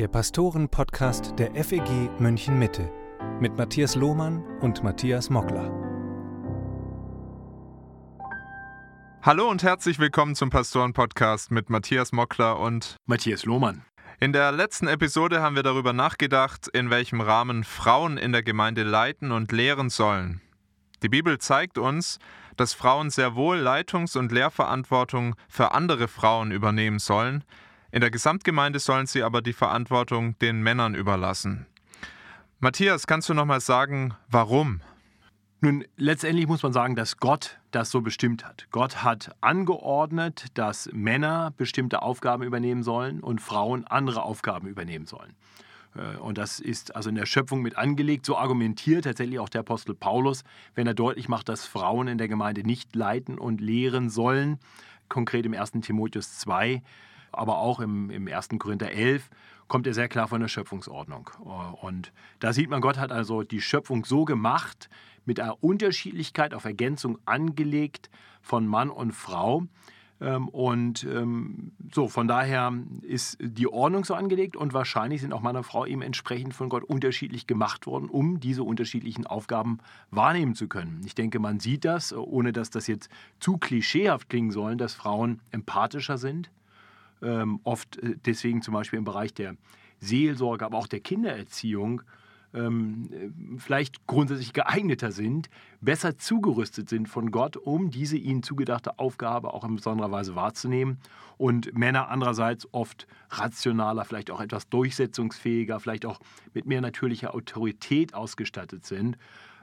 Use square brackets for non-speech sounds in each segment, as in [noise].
der Pastoren-Podcast der FEG München Mitte mit Matthias Lohmann und Matthias Mockler. Hallo und herzlich willkommen zum Pastoren-Podcast mit Matthias Mockler und Matthias Lohmann. In der letzten Episode haben wir darüber nachgedacht, in welchem Rahmen Frauen in der Gemeinde leiten und lehren sollen. Die Bibel zeigt uns, dass Frauen sehr wohl Leitungs- und Lehrverantwortung für andere Frauen übernehmen sollen, in der Gesamtgemeinde sollen sie aber die Verantwortung den Männern überlassen. Matthias, kannst du noch mal sagen, warum? Nun, letztendlich muss man sagen, dass Gott das so bestimmt hat. Gott hat angeordnet, dass Männer bestimmte Aufgaben übernehmen sollen und Frauen andere Aufgaben übernehmen sollen. Äh, und das ist also in der Schöpfung mit angelegt. So argumentiert tatsächlich auch der Apostel Paulus, wenn er deutlich macht, dass Frauen in der Gemeinde nicht leiten und lehren sollen. Konkret im 1. Timotheus 2 aber auch im, im 1. Korinther 11 kommt er sehr klar von der Schöpfungsordnung. Und da sieht man, Gott hat also die Schöpfung so gemacht, mit einer Unterschiedlichkeit auf Ergänzung angelegt von Mann und Frau. Ähm, und ähm, so, von daher ist die Ordnung so angelegt und wahrscheinlich sind auch Mann und Frau eben entsprechend von Gott unterschiedlich gemacht worden, um diese unterschiedlichen Aufgaben wahrnehmen zu können. Ich denke, man sieht das, ohne dass das jetzt zu klischeehaft klingen soll, dass Frauen empathischer sind, ähm, oft äh, deswegen zum Beispiel im Bereich der Seelsorge, aber auch der Kindererziehung ähm, äh, vielleicht grundsätzlich geeigneter sind, besser zugerüstet sind von Gott, um diese ihnen zugedachte Aufgabe auch in besonderer Weise wahrzunehmen. Und Männer andererseits oft rationaler, vielleicht auch etwas durchsetzungsfähiger, vielleicht auch mit mehr natürlicher Autorität ausgestattet sind.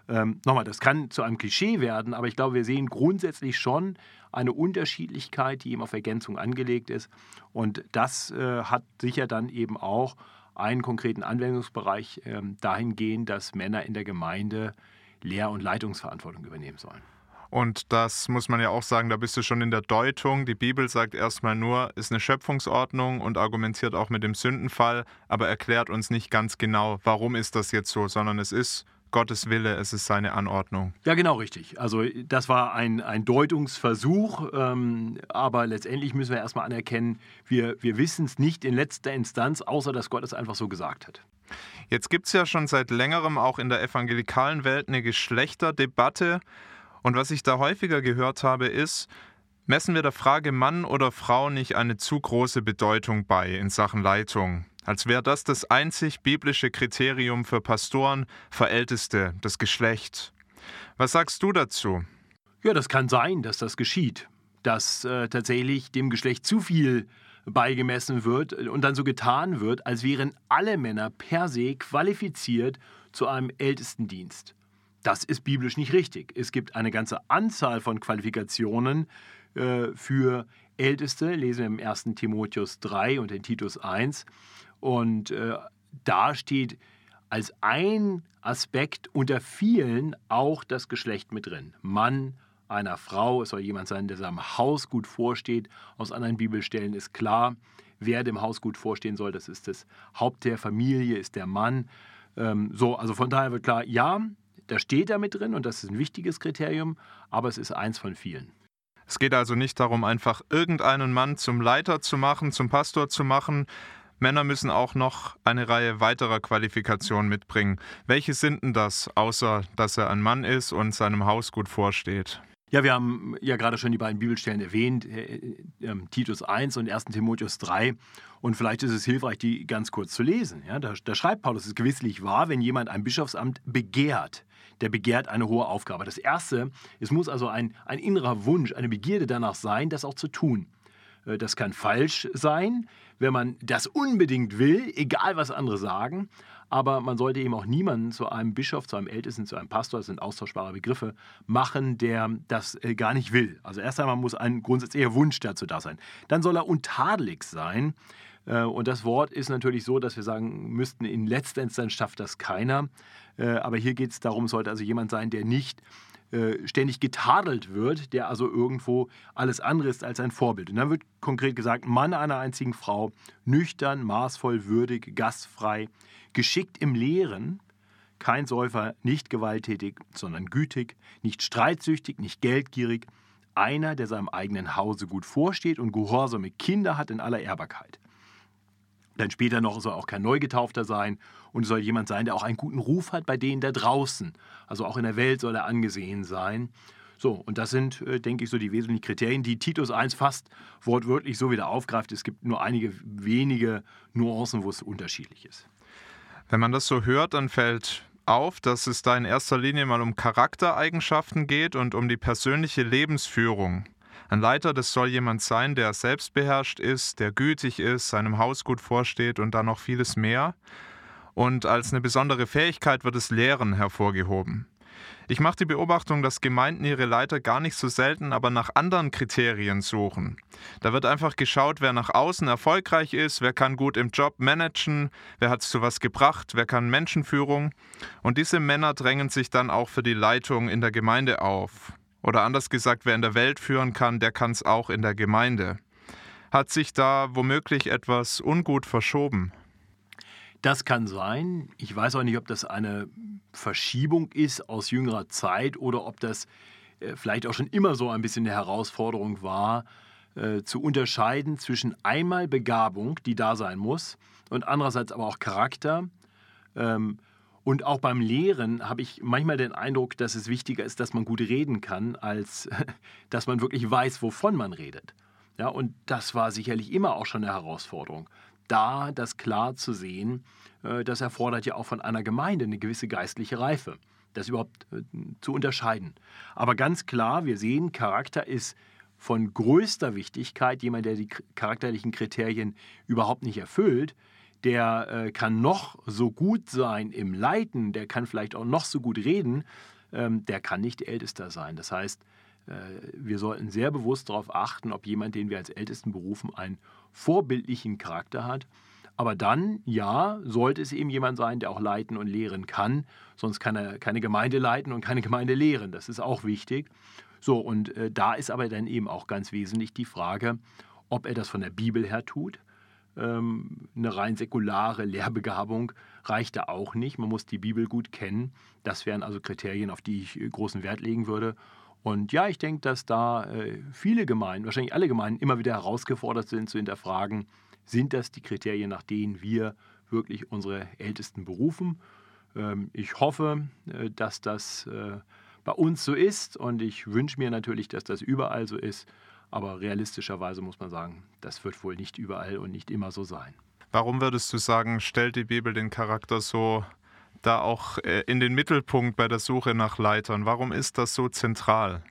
Ähm, nochmal, das kann zu einem Klischee werden, aber ich glaube, wir sehen grundsätzlich schon eine Unterschiedlichkeit, die eben auf Ergänzung angelegt ist. Und das äh, hat sicher dann eben auch einen konkreten Anwendungsbereich äh, dahingehend, dass Männer in der Gemeinde Lehr- und Leitungsverantwortung übernehmen sollen. Und das muss man ja auch sagen, da bist du schon in der Deutung. Die Bibel sagt erstmal nur, ist eine Schöpfungsordnung und argumentiert auch mit dem Sündenfall, aber erklärt uns nicht ganz genau, warum ist das jetzt so, sondern es ist Gottes Wille, es ist seine Anordnung. Ja, genau richtig. Also das war ein, ein Deutungsversuch, ähm, aber letztendlich müssen wir erstmal anerkennen, wir, wir wissen es nicht in letzter Instanz, außer dass Gott es einfach so gesagt hat. Jetzt gibt es ja schon seit längerem auch in der evangelikalen Welt eine Geschlechterdebatte. Und was ich da häufiger gehört habe, ist, messen wir der Frage Mann oder Frau nicht eine zu große Bedeutung bei in Sachen Leitung? Als wäre das das einzig biblische Kriterium für Pastoren, für Älteste, das Geschlecht. Was sagst du dazu? Ja, das kann sein, dass das geschieht, dass äh, tatsächlich dem Geschlecht zu viel beigemessen wird und dann so getan wird, als wären alle Männer per se qualifiziert zu einem Ältestendienst. Das ist biblisch nicht richtig. Es gibt eine ganze Anzahl von Qualifikationen äh, für Älteste, lesen wir im 1. Timotheus 3 und in Titus 1. Und äh, da steht als ein Aspekt unter vielen auch das Geschlecht mit drin. Mann einer Frau, es soll jemand sein, der seinem Haus gut vorsteht. Aus anderen Bibelstellen ist klar, wer dem Haus gut vorstehen soll. Das ist das Haupt der Familie, ist der Mann. Ähm, so, also von daher wird klar, ja, da steht er mit drin und das ist ein wichtiges Kriterium, aber es ist eins von vielen. Es geht also nicht darum, einfach irgendeinen Mann zum Leiter zu machen, zum Pastor zu machen, Männer müssen auch noch eine Reihe weiterer Qualifikationen mitbringen. Welche sind denn das, außer dass er ein Mann ist und seinem Haus gut vorsteht? Ja, wir haben ja gerade schon die beiden Bibelstellen erwähnt, äh, äh, Titus 1 und 1 Timotheus 3. Und vielleicht ist es hilfreich, die ganz kurz zu lesen. Ja, da, da schreibt Paulus, es ist gewisslich wahr, wenn jemand ein Bischofsamt begehrt, der begehrt eine hohe Aufgabe. Das Erste, es muss also ein, ein innerer Wunsch, eine Begierde danach sein, das auch zu tun. Äh, das kann falsch sein, wenn man das unbedingt will, egal was andere sagen. Aber man sollte eben auch niemanden zu einem Bischof, zu einem Ältesten, zu einem Pastor, das sind austauschbare Begriffe, machen, der das äh, gar nicht will. Also erst einmal muss ein grundsätzlicher Wunsch dazu da sein. Dann soll er untadelig sein. Äh, und das Wort ist natürlich so, dass wir sagen müssten, in letzter Instanz schafft das keiner. Aber hier geht es darum, sollte also jemand sein, der nicht äh, ständig getadelt wird, der also irgendwo alles andere ist als ein Vorbild. Und dann wird konkret gesagt, Mann einer einzigen Frau, nüchtern, maßvoll, würdig, gastfrei, geschickt im Lehren, kein Säufer, nicht gewalttätig, sondern gütig, nicht streitsüchtig, nicht geldgierig, einer, der seinem eigenen Hause gut vorsteht und gehorsame Kinder hat in aller Ehrbarkeit. Dann später noch soll auch kein Neugetaufter sein und soll jemand sein, der auch einen guten Ruf hat bei denen da draußen. Also auch in der Welt soll er angesehen sein. So, und das sind, äh, denke ich, so die wesentlichen Kriterien, die Titus 1 fast wortwörtlich so wieder aufgreift. Es gibt nur einige wenige Nuancen, wo es unterschiedlich ist. Wenn man das so hört, dann fällt auf, dass es da in erster Linie mal um Charaktereigenschaften geht und um die persönliche Lebensführung. Ein Leiter, das soll jemand sein, der selbstbeherrscht ist, der gütig ist, seinem Haus gut vorsteht und dann noch vieles mehr. Und als eine besondere Fähigkeit wird das Lehren hervorgehoben. Ich mache die Beobachtung, dass Gemeinden ihre Leiter gar nicht so selten, aber nach anderen Kriterien suchen. Da wird einfach geschaut, wer nach außen erfolgreich ist, wer kann gut im Job managen, wer hat es zu was gebracht, wer kann Menschenführung. Und diese Männer drängen sich dann auch für die Leitung in der Gemeinde auf. Oder anders gesagt, wer in der Welt führen kann, der kann es auch in der Gemeinde. Hat sich da womöglich etwas ungut verschoben? Das kann sein. Ich weiß auch nicht, ob das eine Verschiebung ist aus jüngerer Zeit oder ob das äh, vielleicht auch schon immer so ein bisschen eine Herausforderung war, äh, zu unterscheiden zwischen einmal Begabung, die da sein muss, und andererseits aber auch Charakter. Ähm, und auch beim Lehren habe ich manchmal den Eindruck, dass es wichtiger ist, dass man gut reden kann, als [laughs] dass man wirklich weiß, wovon man redet. Ja, und das war sicherlich immer auch schon eine Herausforderung da das klar zu sehen, äh, das erfordert ja auch von einer Gemeinde eine gewisse geistliche Reife, das überhaupt äh, zu unterscheiden. Aber ganz klar, wir sehen, Charakter ist von größter Wichtigkeit. Jemand, der die charakterlichen Kriterien überhaupt nicht erfüllt, der äh, kann noch so gut sein im Leiten, der kann vielleicht auch noch so gut reden, ähm, der kann nicht Ältester sein. Das heißt, wir sollten sehr bewusst darauf achten, ob jemand, den wir als Ältesten berufen, ein vorbildlichen Charakter hat. Aber dann, ja, sollte es eben jemand sein, der auch leiten und lehren kann. Sonst kann er keine Gemeinde leiten und keine Gemeinde lehren. Das ist auch wichtig. So, und äh, da ist aber dann eben auch ganz wesentlich die Frage, ob er das von der Bibel her tut. Ähm, eine rein säkulare Lehrbegabung reicht da auch nicht. Man muss die Bibel gut kennen. Das wären also Kriterien, auf die ich äh, großen Wert legen würde. Und ja, ich denke, dass da äh, viele Gemeinden, wahrscheinlich alle Gemeinden, immer wieder herausgefordert sind zu hinterfragen, sind das die Kriterien, nach denen wir wirklich unsere Ältesten berufen. Ähm, ich hoffe, äh, dass das bei uns so ist und ich wünsche mir natürlich, dass das überall so ist. Aber realistischerweise muss man sagen, das wird wohl nicht überall und nicht immer so sein. Warum würdest du sagen, stellt die Bibel den Charakter so da auch äh, in den Mittelpunkt bei der Suche nach Leitern? Warum ist das so zentral?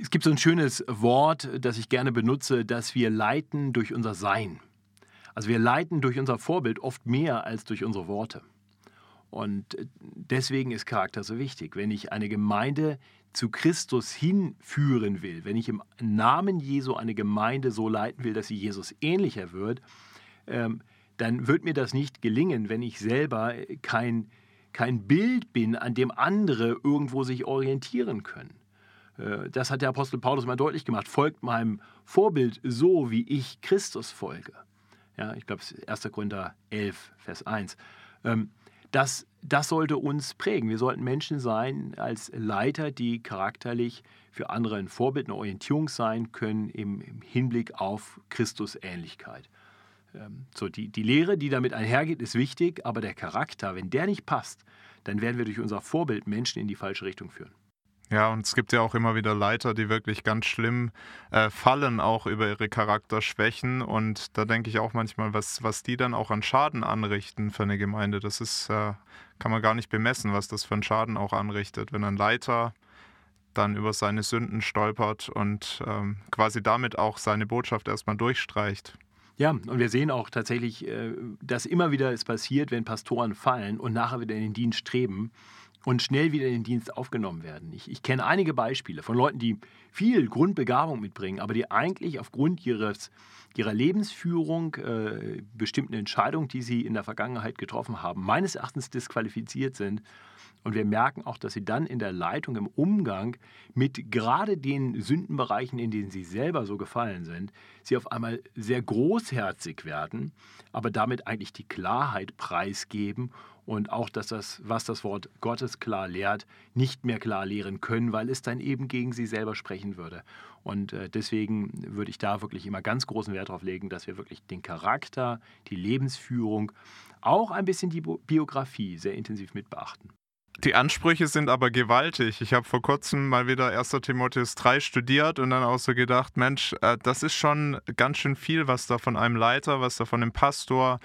Es gibt so ein schönes Wort, das ich gerne benutze, dass wir leiten durch unser Sein. Also wir leiten durch unser Vorbild oft mehr als durch unsere Worte. Und äh, deswegen ist Charakter so wichtig. Wenn ich eine Gemeinde zu Christus hinführen will, wenn ich im Namen Jesu eine Gemeinde so leiten will, dass sie Jesus ähnlicher wird, ähm, dann wird mir das nicht gelingen, wenn ich selber kein kein Bild bin, an dem andere irgendwo sich orientieren können. Äh, das hat der Apostel Paulus mal deutlich gemacht. Folgt meinem Vorbild so, wie ich Christus folge. Ja, ich glaube, es ist 1. Korinther 11, Vers 1. Ähm, das, das sollte uns prägen. Wir sollten Menschen sein als Leiter, die charakterlich für andere ein Vorbild, eine Orientierung sein können im, im Hinblick auf Christusähnlichkeit. Ähm, so, die, die Lehre, die damit einhergeht, ist wichtig, aber der Charakter, wenn der nicht passt, dann werden wir durch unser Vorbild Menschen in die falsche Richtung führen. Ja, und es gibt ja auch immer wieder Leiter, die wirklich ganz schlimm äh, fallen, auch über ihre Charakterschwächen. Und da denke ich auch manchmal, was, was die dann auch an Schaden anrichten für eine Gemeinde, das ist, äh, kann man gar nicht bemessen, was das für einen Schaden auch anrichtet. Wenn ein Leiter dann über seine Sünden stolpert und ähm, quasi damit auch seine Botschaft erstmal durchstreicht. Ja, und wir sehen auch tatsächlich, äh, dass immer wieder es passiert, wenn Pastoren fallen und nachher wieder in den Dienst streben und schnell wieder in den Dienst aufgenommen werden. Ich, ich kenne einige Beispiele von Leuten, die viel Grundbegabung mitbringen, aber die eigentlich aufgrund ihres, ihrer Lebensführung, äh, bestimmten Entscheidungen, die sie in der Vergangenheit getroffen haben, meines Erachtens disqualifiziert sind Und wir merken auch, dass sie dann in der Leitung, im Umgang mit gerade den Sündenbereichen, in denen sie selber so gefallen sind, sie auf einmal sehr großherzig werden, aber damit eigentlich die Klarheit preisgeben und auch, dass das, was das Wort Gottes klar lehrt, nicht mehr klar lehren können, weil es dann eben gegen sie selber sprechen würde. Und äh, deswegen würde ich da wirklich immer ganz großen Wert darauf legen, dass wir wirklich den Charakter, die Lebensführung, auch ein bisschen die Biografie sehr intensiv mit beachten. Die Ansprüche sind aber gewaltig. Ich habe vor kurzem mal wieder 1. Timotheus 3 studiert und dann auch so gedacht, Mensch, äh, das ist schon ganz schön viel, was da von einem Leiter, was da von dem Pastor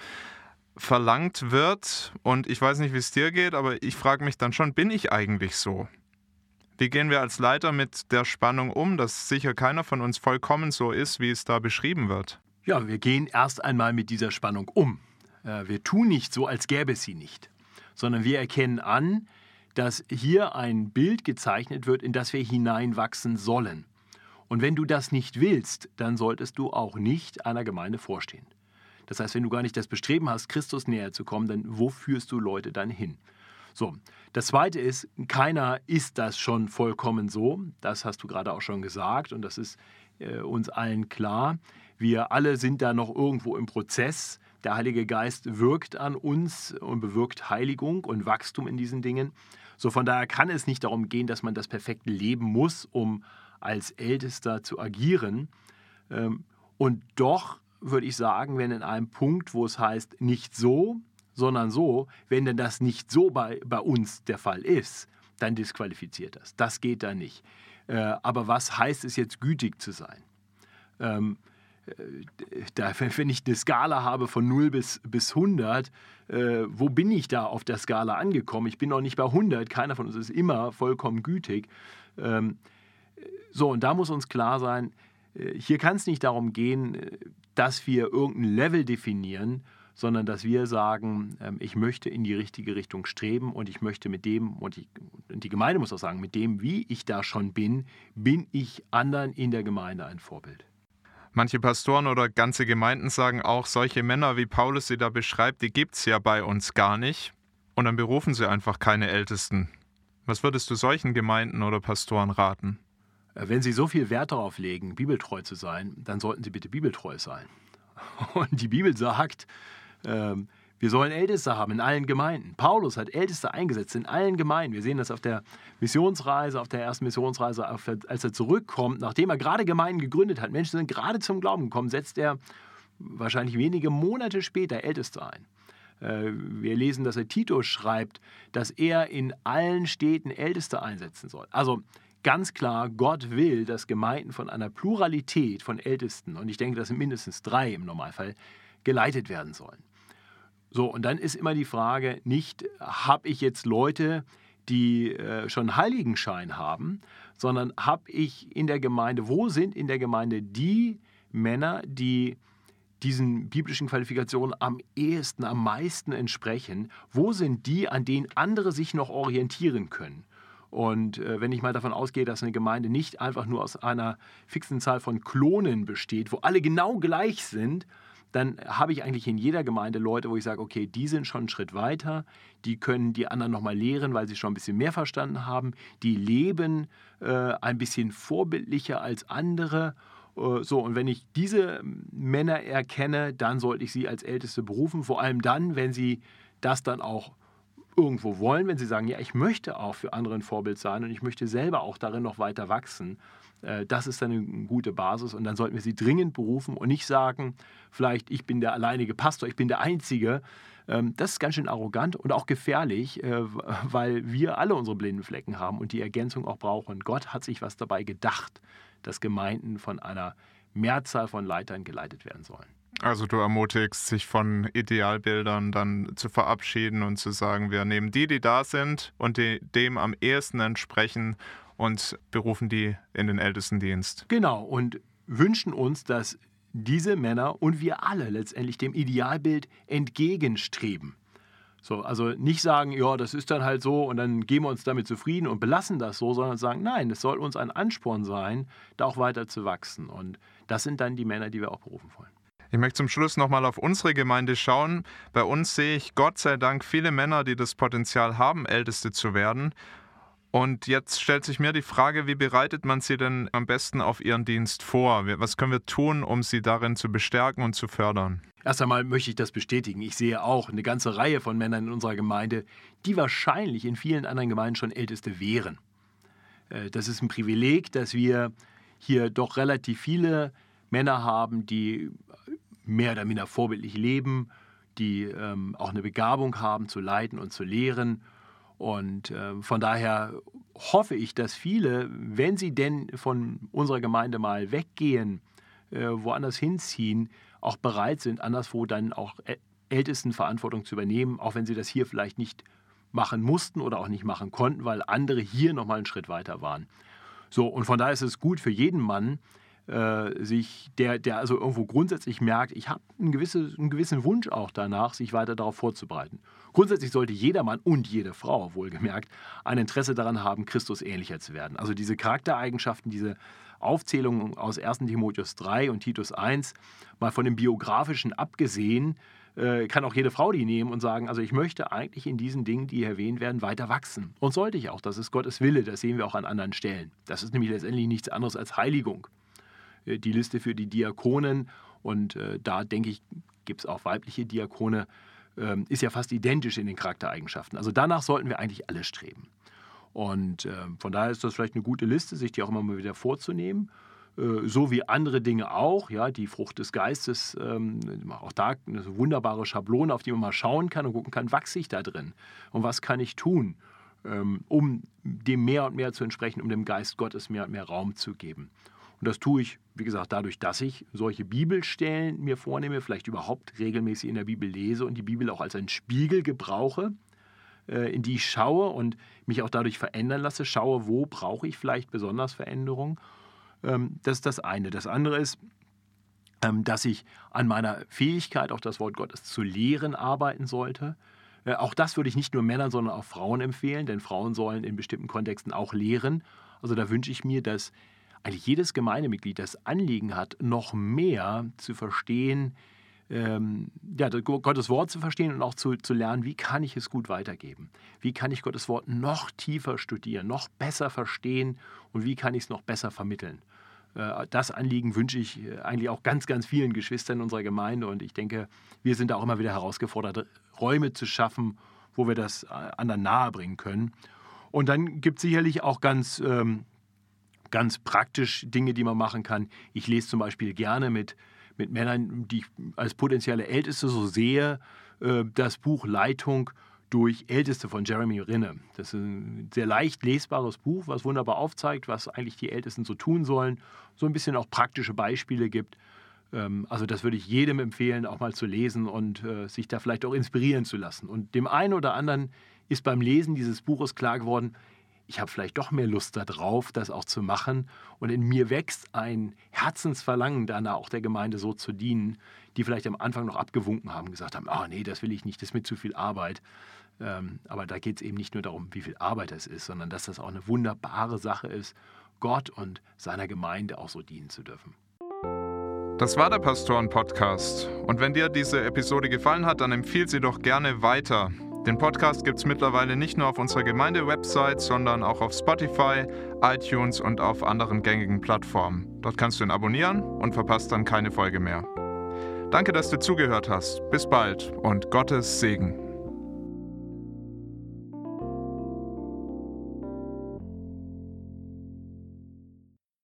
verlangt wird. Und ich weiß nicht, wie es dir geht, aber ich frage mich dann schon, bin ich eigentlich so? Wie gehen wir als Leiter mit der Spannung um, dass sicher keiner von uns vollkommen so ist, wie es da beschrieben wird? Ja, wir gehen erst einmal mit dieser Spannung um. Äh, wir tun nicht so, als gäbe es sie nicht, sondern wir erkennen an, dass hier ein Bild gezeichnet wird, in das wir hineinwachsen sollen. Und wenn du das nicht willst, dann solltest du auch nicht einer Gemeinde vorstehen. Das heißt, wenn du gar nicht das Bestreben hast, Christus näher zu kommen, dann wo führst du Leute dann hin? So, das Zweite ist, keiner ist das schon vollkommen so. Das hast du gerade auch schon gesagt und das ist äh, uns allen klar. Wir alle sind da noch irgendwo im Prozess. Der Heilige Geist wirkt an uns und bewirkt Heiligung und Wachstum in diesen Dingen. So von daher kann es nicht darum gehen, dass man das perfekte Leben muss, um als Ältester zu agieren. Ähm, und doch würde ich sagen, wenn in einem Punkt, wo es heißt, nicht so, sondern so, wenn denn das nicht so bei, bei uns der Fall ist, dann disqualifiziert das. Das geht da nicht. Äh, aber was heißt es jetzt, gütig zu sein? Ähm, da, wenn ich eine Skala habe von 0 bis, bis 100, äh, wo bin ich da auf der Skala angekommen? Ich bin noch nicht bei 100, keiner von uns ist immer vollkommen gütig. Ähm, so, und da muss uns klar sein, äh, hier kann es nicht darum gehen, äh, dass wir irgendein Level definieren, sondern dass wir sagen, ähm, ich möchte in die richtige Richtung streben und ich möchte mit dem, und, ich, und die Gemeinde muss auch sagen, mit dem, wie ich da schon bin, bin ich anderen in der Gemeinde ein Vorbild. Manche Pastoren oder ganze Gemeinden sagen auch, solche Männer, wie Paulus sie da beschreibt, die gibt es ja bei uns gar nicht. Und dann berufen sie einfach keine Ältesten. Was würdest du solchen Gemeinden oder Pastoren raten? Äh, wenn Sie so viel Wert darauf legen, bibeltreu zu sein, dann sollten Sie bitte bibeltreu sein. [laughs] Und die Bibel sagt, ähm, wir sollen Älteste haben in allen Gemeinden. Paulus hat Älteste eingesetzt in allen Gemeinden. Wir sehen das auf der Missionsreise, auf der ersten Missionsreise, als er zurückkommt, nachdem er gerade Gemeinden gegründet hat. Menschen sind gerade zum Glauben gekommen, setzt er wahrscheinlich wenige Monate später Älteste ein. Äh, wir lesen, dass er Titus schreibt, dass er in allen Städten Älteste einsetzen soll. Also ganz klar, Gott will, dass Gemeinden von einer Pluralität von Ältesten, und ich denke, das sind mindestens drei im Normalfall, geleitet werden sollen. So, und dann ist immer die Frage, nicht habe ich jetzt Leute, die äh, schon Heiligenschein haben, sondern habe ich in der Gemeinde, wo sind in der Gemeinde die Männer, die diesen biblischen Qualifikationen am ehesten, am meisten entsprechen? Wo sind die, an denen andere sich noch orientieren können? Und äh, wenn ich mal davon ausgehe, dass eine Gemeinde nicht einfach nur aus einer fixen Zahl von Klonen besteht, wo alle genau gleich sind, dann habe ich eigentlich in jeder Gemeinde Leute, wo ich sage, okay, die sind schon einen Schritt weiter, die können die anderen nochmal lehren, weil sie schon ein bisschen mehr verstanden haben, die leben äh, ein bisschen vorbildlicher als andere. Äh, so, und wenn ich diese Männer erkenne, dann sollte ich sie als Älteste berufen, vor allem dann, wenn sie das dann auch irgendwo wollen, wenn sie sagen, ja, ich möchte auch für andere ein Vorbild sein und ich möchte selber auch darin noch weiter wachsen, äh, das ist dann eine gute Basis und dann sollten wir sie dringend berufen und nicht sagen, vielleicht ich bin der alleinige Pastor, ich bin der Einzige. Ähm, das ist ganz schön arrogant und auch gefährlich, äh, weil wir alle unsere blinden Flecken haben und die Ergänzung auch brauchen. Gott hat sich was dabei gedacht, dass Gemeinden von einer Mehrzahl von Leitern geleitet werden sollen. Also du ermutigst, sich von Idealbildern dann zu verabschieden und zu sagen, wir nehmen die, die da sind und die dem am ehesten entsprechen und berufen die in den Ältestendienst. Genau, und wünschen uns, dass diese Männer und wir alle letztendlich dem Idealbild entgegenstreben. So, also nicht sagen, ja, das ist dann halt so und dann geben wir uns damit zufrieden und belassen das so, sondern sagen, nein, es soll uns ein Ansporn sein, da auch weiter zu wachsen. Und das sind dann die Männer, die wir auch berufen wollen. Ich möchte zum Schluss nochmal auf unsere Gemeinde schauen. Bei uns sehe ich Gott sei Dank viele Männer, die das Potenzial haben, Älteste zu werden. Und jetzt stellt sich mir die Frage, wie bereitet man sie denn am besten auf ihren Dienst vor? Was können wir tun, um sie darin zu bestärken und zu fördern? Erst einmal möchte ich das bestätigen. Ich sehe auch eine ganze Reihe von Männern in unserer Gemeinde, die wahrscheinlich in vielen anderen Gemeinden schon Älteste wären. Äh, das ist ein Privileg, dass wir hier doch relativ viele Männer haben, die mehr oder minder vorbildlich leben, die ähm, auch eine Begabung haben zu leiten und zu lehren. Und äh, von daher hoffe ich, dass viele, wenn sie denn von unserer Gemeinde mal weggehen, äh, woanders hinziehen, auch bereit sind, anderswo dann auch Ältestenverantwortung zu übernehmen, auch wenn sie das hier vielleicht nicht machen mussten oder auch nicht machen konnten, weil andere hier nochmal einen Schritt weiter waren. So, und von daher ist es gut für jeden Mann, äh, sich, der, der also irgendwo grundsätzlich merkt, ich habe einen, einen gewissen Wunsch auch danach, sich weiter darauf vorzubereiten. Grundsätzlich sollte jeder Mann und jede Frau, wohlgemerkt, ein Interesse daran haben, Christus ähnlicher zu werden. Also diese Charaktereigenschaften, diese Aufzählungen aus 1 Timotheus 3 und Titus 1, mal von dem Biografischen abgesehen, äh, kann auch jede Frau die nehmen und sagen, also ich möchte eigentlich in diesen Dingen, die hier erwähnt werden, weiter wachsen. Und sollte ich auch, das ist Gottes Wille, das sehen wir auch an anderen Stellen. Das ist nämlich letztendlich nichts anderes als Heiligung. Äh, die Liste für die Diakonen. Und äh, da denke ich, gibt es auch weibliche Diakone, ähm, ist ja fast identisch in den Charaktereigenschaften. Also danach sollten wir eigentlich alle streben. Und äh, von daher ist das vielleicht eine gute Liste, sich die auch immer mal wieder vorzunehmen. Äh, so wie andere Dinge auch, ja, die Frucht des Geistes, ähm, auch da eine wunderbare Schablone, auf die man mal schauen kann und gucken kann, wachse ich da drin und was kann ich tun, ähm, um dem mehr und mehr zu entsprechen, um dem Geist Gottes mehr und mehr Raum zu geben. Und das tue ich, wie gesagt, dadurch, dass ich solche Bibelstellen mir vornehme, vielleicht überhaupt regelmäßig in der Bibel lese und die Bibel auch als einen Spiegel gebrauche, äh, in die ich schaue und mich auch dadurch verändern lasse, schaue, wo brauche ich vielleicht besonders Veränderung. Ähm, das ist das eine. Das andere ist, ähm, dass ich an meiner Fähigkeit, auch das Wort Gottes zu lehren, arbeiten sollte. Äh, auch das würde ich nicht nur Männern, sondern auch Frauen empfehlen, denn Frauen sollen in bestimmten Kontexten auch lehren. Also da wünsche ich mir, dass eigentlich jedes Gemeindemitglied das Anliegen hat, noch mehr zu verstehen, ähm, ja, Gottes Wort zu verstehen und auch zu, zu lernen, wie kann ich es gut weitergeben? Wie kann ich Gottes Wort noch tiefer studieren, noch besser verstehen und wie kann ich es noch besser vermitteln? Äh, das Anliegen wünsche ich äh, eigentlich auch ganz, ganz vielen Geschwistern unserer Gemeinde und ich denke, wir sind da auch immer wieder herausgefordert, Räume zu schaffen, wo wir das äh, anderen nahebringen können. Und dann gibt es sicherlich auch ganz ähm, ganz praktisch Dinge, die man machen kann. Ich lese zum Beispiel gerne mit, mit Männern, die ich als potenzielle Älteste so sehe, äh, das Buch Leitung durch Älteste von Jeremy Rinne. Das ist ein sehr leicht lesbares Buch, was wunderbar aufzeigt, was eigentlich die Ältesten so tun sollen, so ein bisschen auch praktische Beispiele gibt. Ähm, also das würde ich jedem empfehlen, auch mal zu lesen und äh, sich da vielleicht auch inspirieren zu lassen. Und dem einen oder anderen ist beim Lesen dieses Buches klar geworden, ich habe vielleicht doch mehr Lust darauf, das auch zu machen. Und in mir wächst ein Herzensverlangen danach, auch der Gemeinde so zu dienen, die vielleicht am Anfang noch abgewunken haben, gesagt haben, ah oh, nee, das will ich nicht, das ist mir zu viel Arbeit. Ähm, aber da geht es eben nicht nur darum, wie viel Arbeit es ist, sondern dass das auch eine wunderbare Sache ist, Gott und seiner Gemeinde auch so dienen zu dürfen. Das war der Pastoren-Podcast. Und wenn dir diese Episode gefallen hat, dann empfiehl sie doch gerne weiter. Den Podcast gibt es mittlerweile nicht nur auf unserer Gemeinde-Website, sondern auch auf Spotify, iTunes und auf anderen gängigen Plattformen. Dort kannst du ihn abonnieren und verpasst dann keine Folge mehr. Danke, dass du zugehört hast. Bis bald und Gottes Segen.